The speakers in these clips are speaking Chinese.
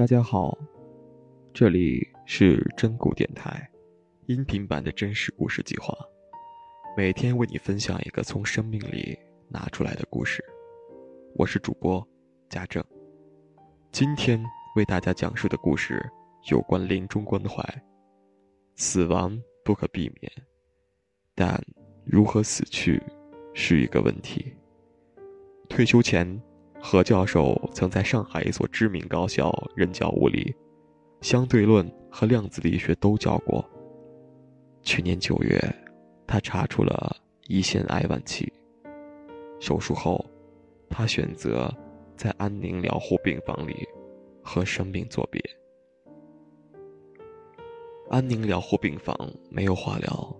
大家好，这里是真故电台，音频版的真实故事计划，每天为你分享一个从生命里拿出来的故事。我是主播家政，今天为大家讲述的故事有关临终关怀。死亡不可避免，但如何死去是一个问题。退休前。何教授曾在上海一所知名高校任教物理、相对论和量子力学都教过。去年九月，他查出了胰腺癌晚期。手术后，他选择在安宁疗护病房里和生命作别。安宁疗护病房没有化疗，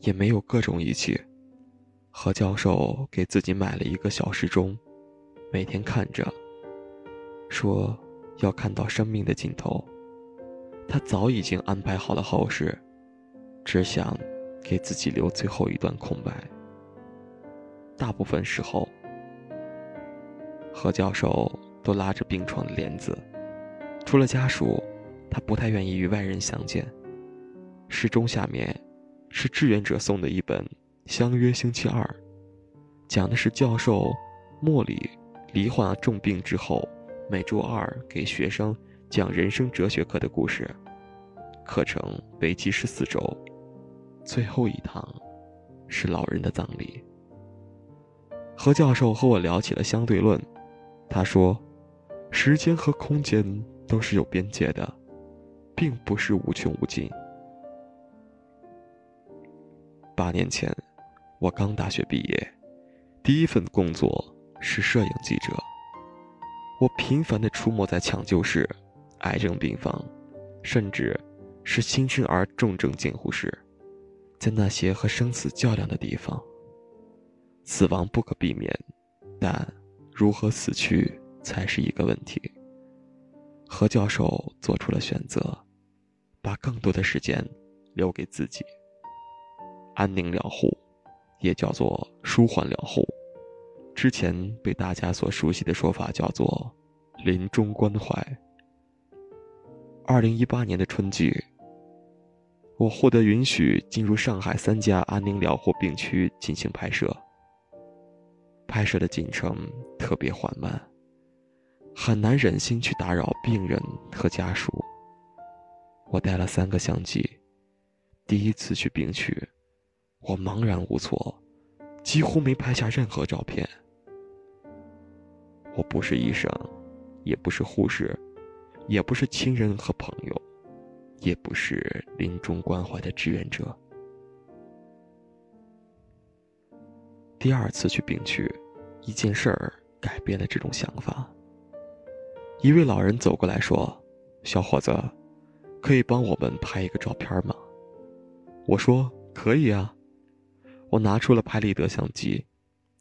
也没有各种仪器。何教授给自己买了一个小时钟。每天看着，说要看到生命的尽头。他早已经安排好了后事，只想给自己留最后一段空白。大部分时候，何教授都拉着病床的帘子，除了家属，他不太愿意与外人相见。时钟下面是志愿者送的一本《相约星期二》，讲的是教授莫里。罹患重病之后，每周二给学生讲人生哲学课的故事，课程为期十四周，最后一堂是老人的葬礼。何教授和我聊起了相对论，他说，时间和空间都是有边界的，并不是无穷无尽。八年前，我刚大学毕业，第一份工作。是摄影记者，我频繁地出没在抢救室、癌症病房，甚至是新生儿重症监护室，在那些和生死较量的地方。死亡不可避免，但如何死去才是一个问题。何教授做出了选择，把更多的时间留给自己。安宁疗护，也叫做舒缓疗护。之前被大家所熟悉的说法叫做“临终关怀”。二零一八年的春季，我获得允许进入上海三家安宁疗护病区进行拍摄。拍摄的进程特别缓慢，很难忍心去打扰病人和家属。我带了三个相机，第一次去病区，我茫然无措，几乎没拍下任何照片。我不是医生，也不是护士，也不是亲人和朋友，也不是临终关怀的志愿者。第二次去病区，一件事儿改变了这种想法。一位老人走过来说：“小伙子，可以帮我们拍一个照片吗？”我说：“可以啊。”我拿出了拍立得相机。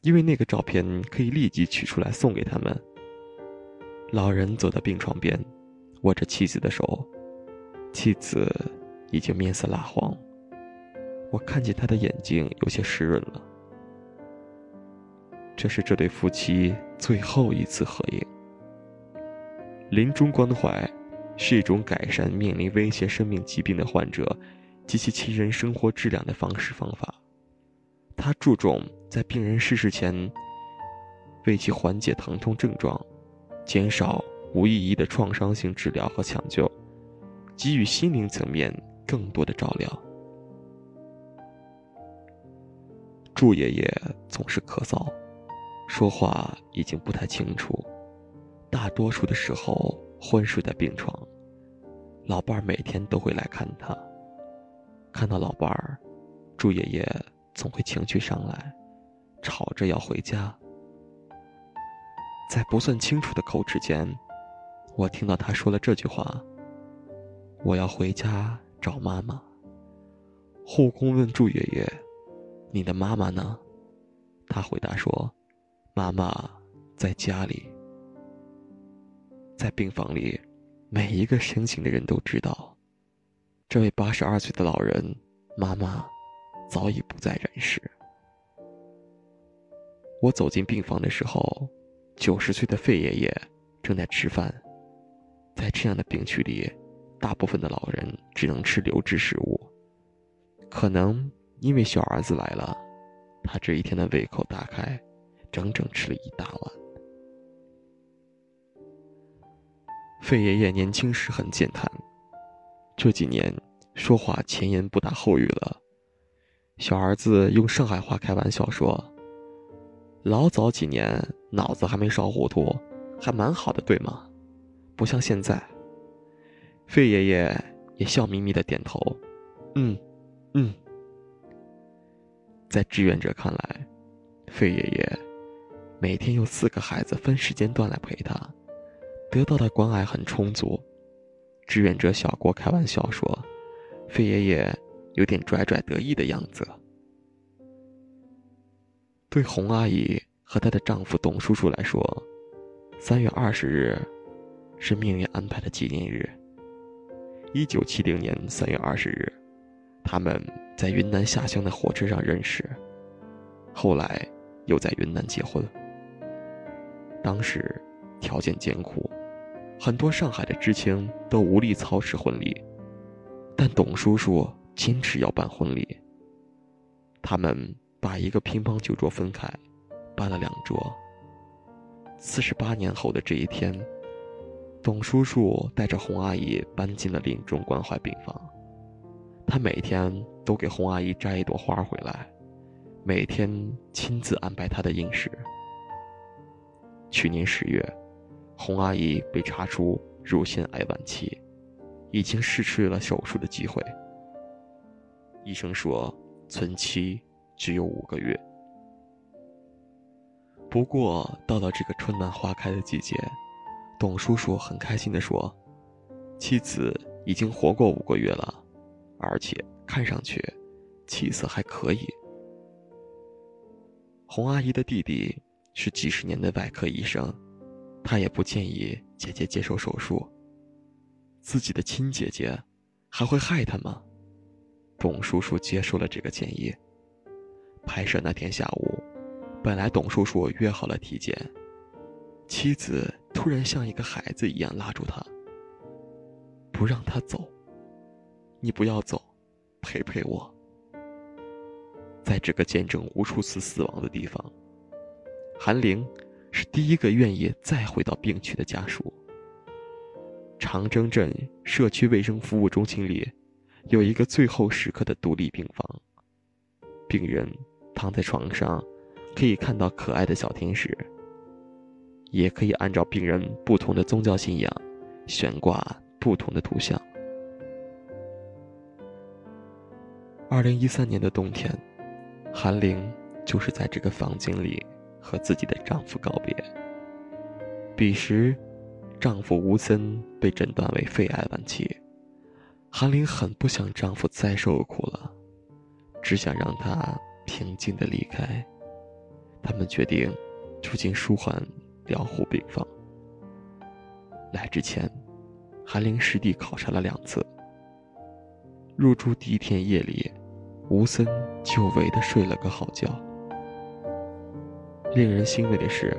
因为那个照片可以立即取出来送给他们。老人走到病床边，握着妻子的手，妻子已经面色蜡黄。我看见他的眼睛有些湿润了。这是这对夫妻最后一次合影。临终关怀是一种改善面临威胁生命疾病的患者及其亲人生活质量的方式方法。他注重在病人逝世前，为其缓解疼痛症状，减少无意义的创伤性治疗和抢救，给予心灵层面更多的照料。祝爷爷总是咳嗽，说话已经不太清楚，大多数的时候昏睡在病床。老伴儿每天都会来看他，看到老伴儿，祝爷爷。总会情绪上来，吵着要回家。在不算清楚的口齿间，我听到他说了这句话：“我要回家找妈妈。”护工问祝爷爷：“你的妈妈呢？”他回答说：“妈妈在家里。”在病房里，每一个深情的人都知道，这位八十二岁的老人，妈妈。早已不在人世。我走进病房的时候，九十岁的费爷爷正在吃饭。在这样的病区里，大部分的老人只能吃流质食物。可能因为小儿子来了，他这一天的胃口大开，整整吃了一大碗。费爷爷年轻时很健谈，这几年说话前言不搭后语了。小儿子用上海话开玩笑说：“老早几年脑子还没烧糊涂，还蛮好的，对吗？不像现在。”费爷爷也笑眯眯的点头：“嗯，嗯。”在志愿者看来，费爷爷每天有四个孩子分时间段来陪他，得到的关爱很充足。志愿者小郭开玩笑说：“费爷爷。”有点拽拽得意的样子。对洪阿姨和她的丈夫董叔叔来说，三月二十日是命运安排的纪念日。一九七零年三月二十日，他们在云南下乡的火车上认识，后来又在云南结婚。当时条件艰苦，很多上海的知青都无力操持婚礼，但董叔叔。坚持要办婚礼。他们把一个乒乓球桌分开，办了两桌。四十八年后的这一天，董叔叔带着洪阿姨搬进了临终关怀病房。他每天都给洪阿姨摘一朵花回来，每天亲自安排她的饮食。去年十月，洪阿姨被查出乳腺癌晚期，已经失去了手术的机会。医生说，存期只有五个月。不过，到了这个春暖花开的季节，董叔叔很开心地说：“妻子已经活过五个月了，而且看上去气色还可以。”洪阿姨的弟弟是几十年的外科医生，他也不建议姐姐接受手术。自己的亲姐姐还会害他吗？董叔叔接受了这个建议。拍摄那天下午，本来董叔叔约好了体检，妻子突然像一个孩子一样拉住他，不让他走。你不要走，陪陪我。在这个见证无数次死亡的地方，韩玲是第一个愿意再回到病区的家属。长征镇社区卫生服务中心里。有一个最后时刻的独立病房，病人躺在床上，可以看到可爱的小天使，也可以按照病人不同的宗教信仰，悬挂不同的图像。二零一三年的冬天，韩玲就是在这个房间里和自己的丈夫告别。彼时，丈夫吴森被诊断为肺癌晚期。韩玲很不想丈夫再受苦了，只想让他平静的离开。他们决定住进舒缓疗护病房。来之前，韩玲实地考察了两次。入住第一天夜里，吴森久违的睡了个好觉。令人欣慰的是，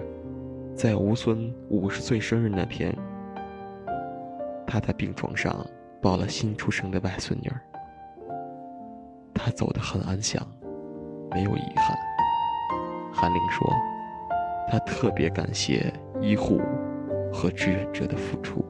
在吴孙五十岁生日那天，他在病床上。抱了新出生的外孙女儿，她走得很安详，没有遗憾。韩玲说：“她特别感谢医护和志愿者的付出。”